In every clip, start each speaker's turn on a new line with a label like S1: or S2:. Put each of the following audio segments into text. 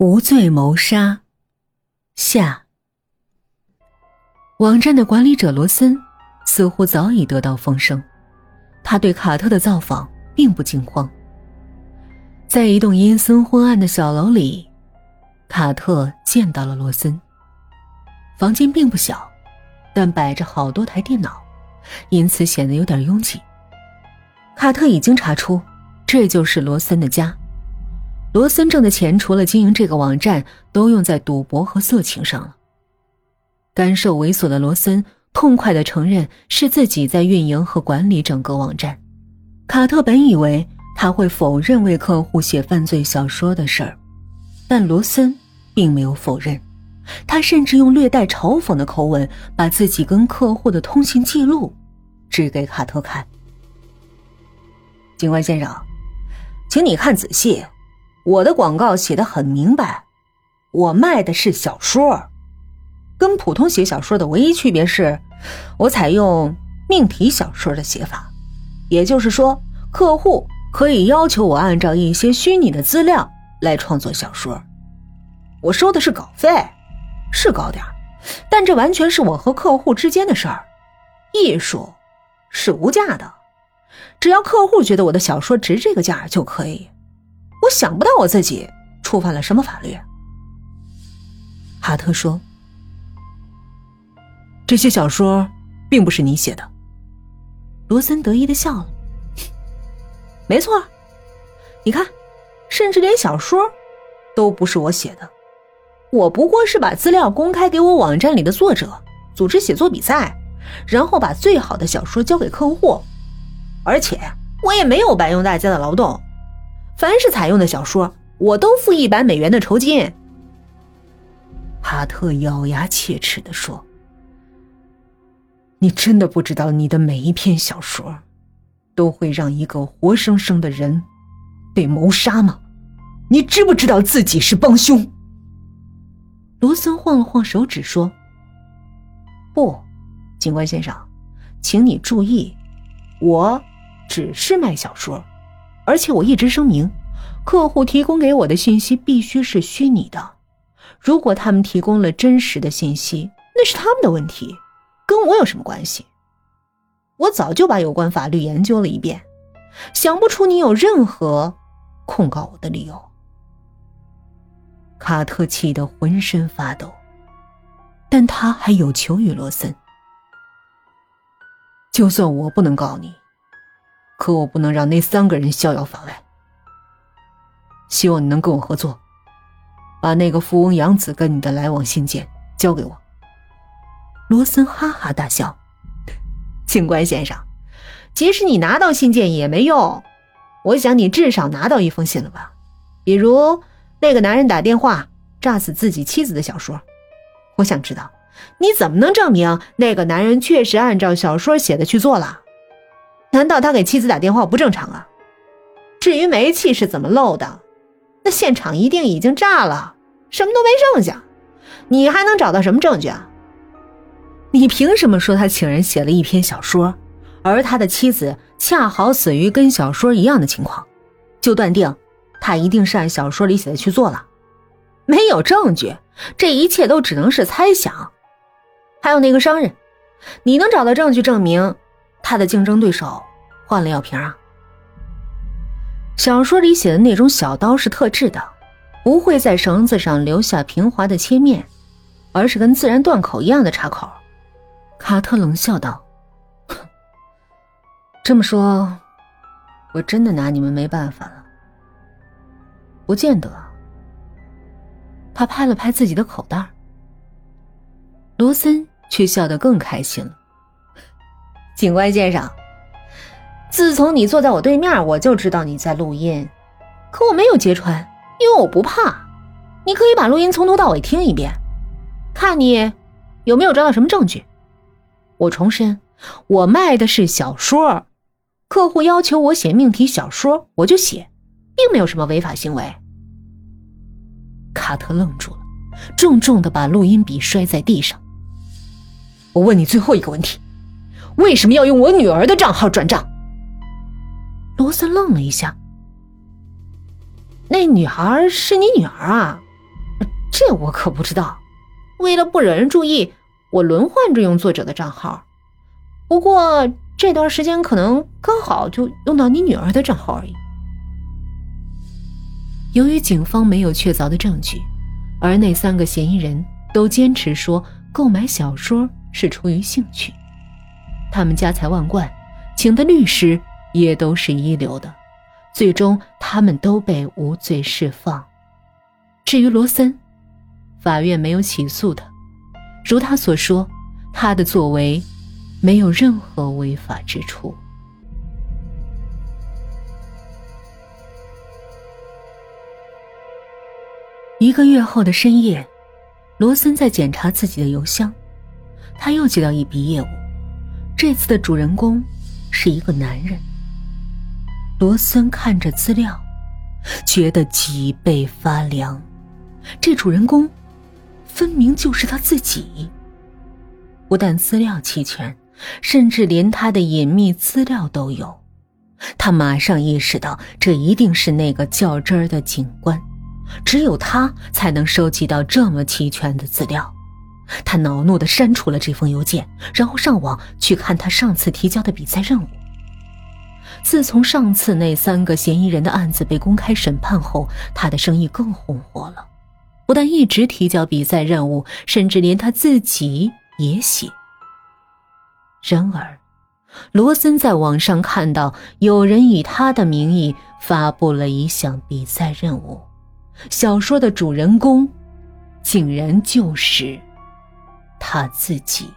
S1: 无罪谋杀下。网站的管理者罗森似乎早已得到风声，他对卡特的造访并不惊慌。在一栋阴森昏暗的小楼里，卡特见到了罗森。房间并不小，但摆着好多台电脑，因此显得有点拥挤。卡特已经查出，这就是罗森的家。罗森挣的钱，除了经营这个网站，都用在赌博和色情上了。干瘦猥琐的罗森痛快的承认是自己在运营和管理整个网站。卡特本以为他会否认为客户写犯罪小说的事儿，但罗森并没有否认，他甚至用略带嘲讽的口吻把自己跟客户的通信记录指给卡特看。
S2: 警官先生，请你看仔细。我的广告写的很明白，我卖的是小说，跟普通写小说的唯一区别是，我采用命题小说的写法，也就是说，客户可以要求我按照一些虚拟的资料来创作小说，我收的是稿费，是高点但这完全是我和客户之间的事儿，艺术是无价的，只要客户觉得我的小说值这个价就可以。我想不到我自己触犯了什么法律。
S1: 哈特说：“这些小说并不是你写的。”
S2: 罗森得意的笑了：“没错，你看，甚至连小说都不是我写的。我不过是把资料公开给我网站里的作者，组织写作比赛，然后把最好的小说交给客户。而且我也没有白用大家的劳动。”凡是采用的小说，我都付一百美元的酬金。
S1: 哈特咬牙切齿的说：“你真的不知道，你的每一篇小说，都会让一个活生生的人被谋杀吗？你知不知道自己是帮凶？”
S2: 罗森晃了晃手指说：“不，警官先生，请你注意，我只是卖小说。”而且我一直声明，客户提供给我的信息必须是虚拟的。如果他们提供了真实的信息，那是他们的问题，跟我有什么关系？我早就把有关法律研究了一遍，想不出你有任何控告我的理由。
S1: 卡特气得浑身发抖，但他还有求于罗森：就算我不能告你。可我不能让那三个人逍遥法外。希望你能跟我合作，把那个富翁杨子跟你的来往信件交给我。
S2: 罗森哈哈大笑：“警官先生，即使你拿到信件也没用。我想你至少拿到一封信了吧？比如那个男人打电话炸死自己妻子的小说。我想知道你怎么能证明那个男人确实按照小说写的去做了。”难道他给妻子打电话不正常啊？至于煤气是怎么漏的，那现场一定已经炸了，什么都没剩下。你还能找到什么证据啊？你凭什么说他请人写了一篇小说，而他的妻子恰好死于跟小说一样的情况，就断定他一定是按小说里写的去做了？没有证据，这一切都只能是猜想。还有那个商人，你能找到证据证明？他的竞争对手换了药瓶啊！小说里写的那种小刀是特制的，不会在绳子上留下平滑的切面，而是跟自然断口一样的插口。卡特冷笑道：“这么说，我真的拿你们没办法了。”不见得。他拍了拍自己的口袋，罗森却笑得更开心了。警官先生，自从你坐在我对面，我就知道你在录音，可我没有揭穿，因为我不怕。你可以把录音从头到尾听一遍，看你有没有找到什么证据。我重申，我卖的是小说，客户要求我写命题小说，我就写，并没有什么违法行为。
S1: 卡特愣住了，重重的把录音笔摔在地上。我问你最后一个问题。为什么要用我女儿的账号转账？
S2: 罗森愣了一下。那女孩是你女儿啊？这我可不知道。为了不惹人注意，我轮换着用作者的账号。不过这段时间可能刚好就用到你女儿的账号而已。
S1: 由于警方没有确凿的证据，而那三个嫌疑人都坚持说购买小说是出于兴趣，他们家财万贯，请的律师也都是一流的，最终他们都被无罪释放。至于罗森，法院没有起诉他，如他所说，他的作为没有任何违法之处。一个月后的深夜，罗森在检查自己的邮箱，他又接到一笔业务，这次的主人公是一个男人。罗森看着资料，觉得脊背发凉，这主人公分明就是他自己。不但资料齐全，甚至连他的隐秘资料都有，他马上意识到这一定是那个较真儿的警官。只有他才能收集到这么齐全的资料。他恼怒地删除了这封邮件，然后上网去看他上次提交的比赛任务。自从上次那三个嫌疑人的案子被公开审判后，他的生意更红火了。不但一直提交比赛任务，甚至连他自己也写。然而，罗森在网上看到有人以他的名义发布了一项比赛任务。小说的主人公，竟然就是他自己，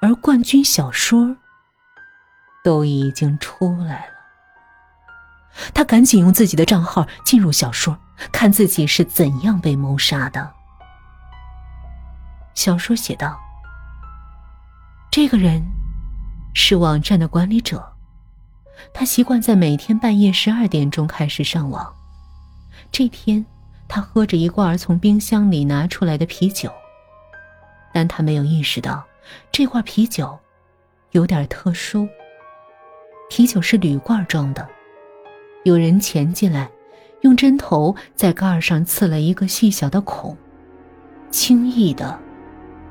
S1: 而冠军小说都已经出来了。他赶紧用自己的账号进入小说，看自己是怎样被谋杀的。小说写道：“这个人是网站的管理者，他习惯在每天半夜十二点钟开始上网。”这天，他喝着一罐从冰箱里拿出来的啤酒，但他没有意识到这罐啤酒有点特殊。啤酒是铝罐装的，有人潜进来，用针头在盖上刺了一个细小的孔，轻易的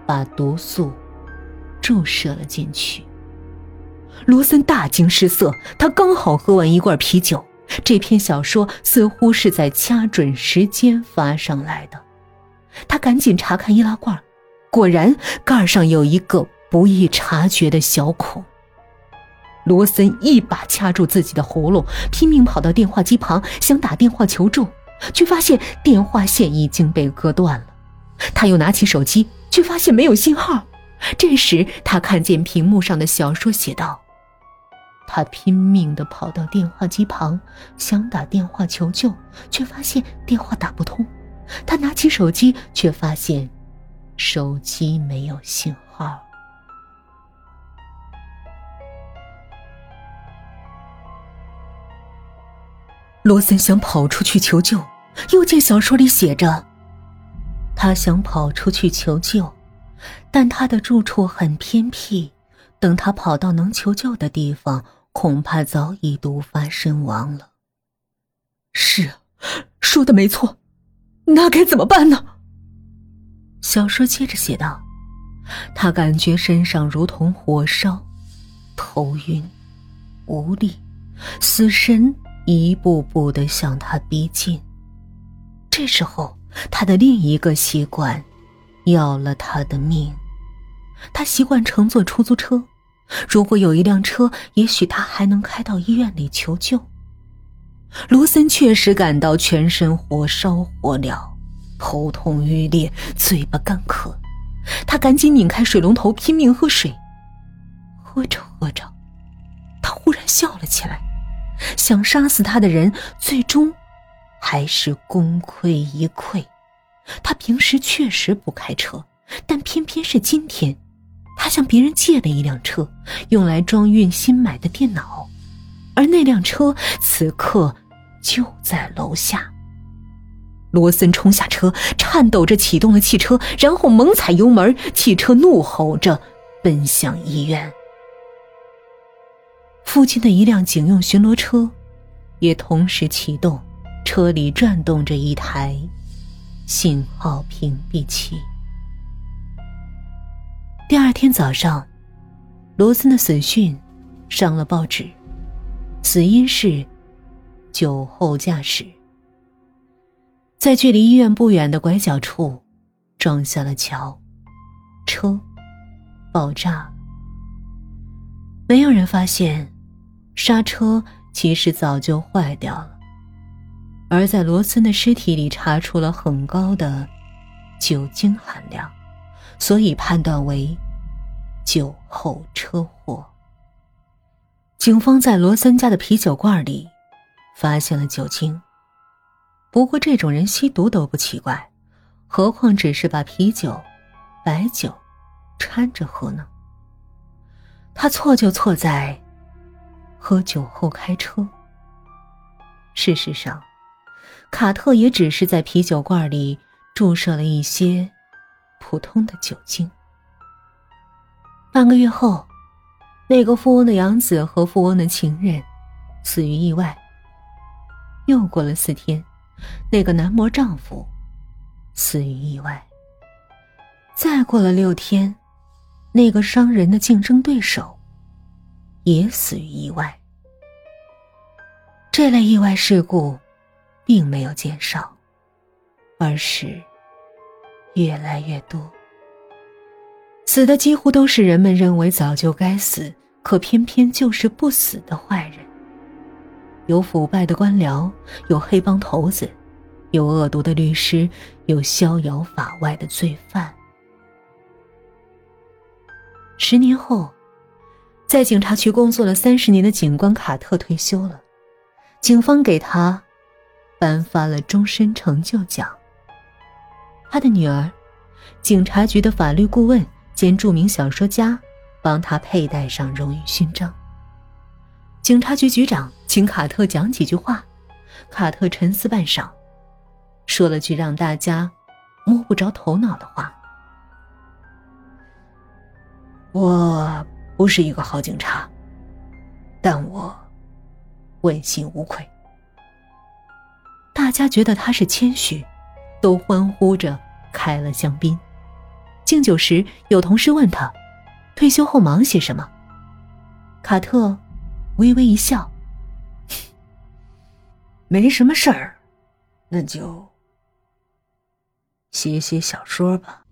S1: 把毒素注射了进去。罗森大惊失色，他刚好喝完一罐啤酒。这篇小说似乎是在掐准时间发上来的，他赶紧查看易拉罐，果然盖上有一个不易察觉的小孔。罗森一把掐住自己的喉咙，拼命跑到电话机旁想打电话求助，却发现电话线已经被割断了。他又拿起手机，却发现没有信号。这时，他看见屏幕上的小说写道。他拼命地跑到电话机旁，想打电话求救，却发现电话打不通。他拿起手机，却发现手机没有信号。罗森想跑出去求救，又见小说里写着：“他想跑出去求救，但他的住处很偏僻。等他跑到能求救的地方。”恐怕早已毒发身亡了。是啊，说的没错，那该怎么办呢？小说接着写道：“他感觉身上如同火烧，头晕，无力，死神一步步的向他逼近。这时候，他的另一个习惯要了他的命。他习惯乘坐出租车。”如果有一辆车，也许他还能开到医院里求救。卢森确实感到全身火烧火燎，头痛欲裂，嘴巴干渴。他赶紧拧开水龙头，拼命喝水。喝着喝着，他忽然笑了起来。想杀死他的人，最终还是功亏一篑。他平时确实不开车，但偏偏是今天。他向别人借了一辆车，用来装运新买的电脑，而那辆车此刻就在楼下。罗森冲下车，颤抖着启动了汽车，然后猛踩油门，汽车怒吼着奔向医院。附近的一辆警用巡逻车也同时启动，车里转动着一台信号屏蔽器。第二天早上，罗森的死讯上了报纸，死因是酒后驾驶，在距离医院不远的拐角处撞下了桥，车爆炸。没有人发现，刹车其实早就坏掉了，而在罗森的尸体里查出了很高的酒精含量，所以判断为酒后车祸。警方在罗森家的啤酒罐里发现了酒精，不过这种人吸毒都不奇怪，何况只是把啤酒、白酒掺着喝呢？他错就错在喝酒后开车。事实上，卡特也只是在啤酒罐里注射了一些普通的酒精。半个月后，那个富翁的养子和富翁的情人死于意外。又过了四天，那个男模丈夫死于意外。再过了六天。那个商人的竞争对手也死于意外。这类意外事故并没有减少，而是越来越多。死的几乎都是人们认为早就该死，可偏偏就是不死的坏人。有腐败的官僚，有黑帮头子，有恶毒的律师，有逍遥法外的罪犯。十年后，在警察局工作了三十年的警官卡特退休了，警方给他颁发了终身成就奖。他的女儿，警察局的法律顾问兼著名小说家，帮他佩戴上荣誉勋章。警察局局长请卡特讲几句话，卡特沉思半晌，说了句让大家摸不着头脑的话。我不是一个好警察，但我问心无愧。大家觉得他是谦虚，都欢呼着开了香槟。敬酒时，有同事问他：“退休后忙些什么？”卡特微微一笑：“没什么事儿，那就写写小说吧。”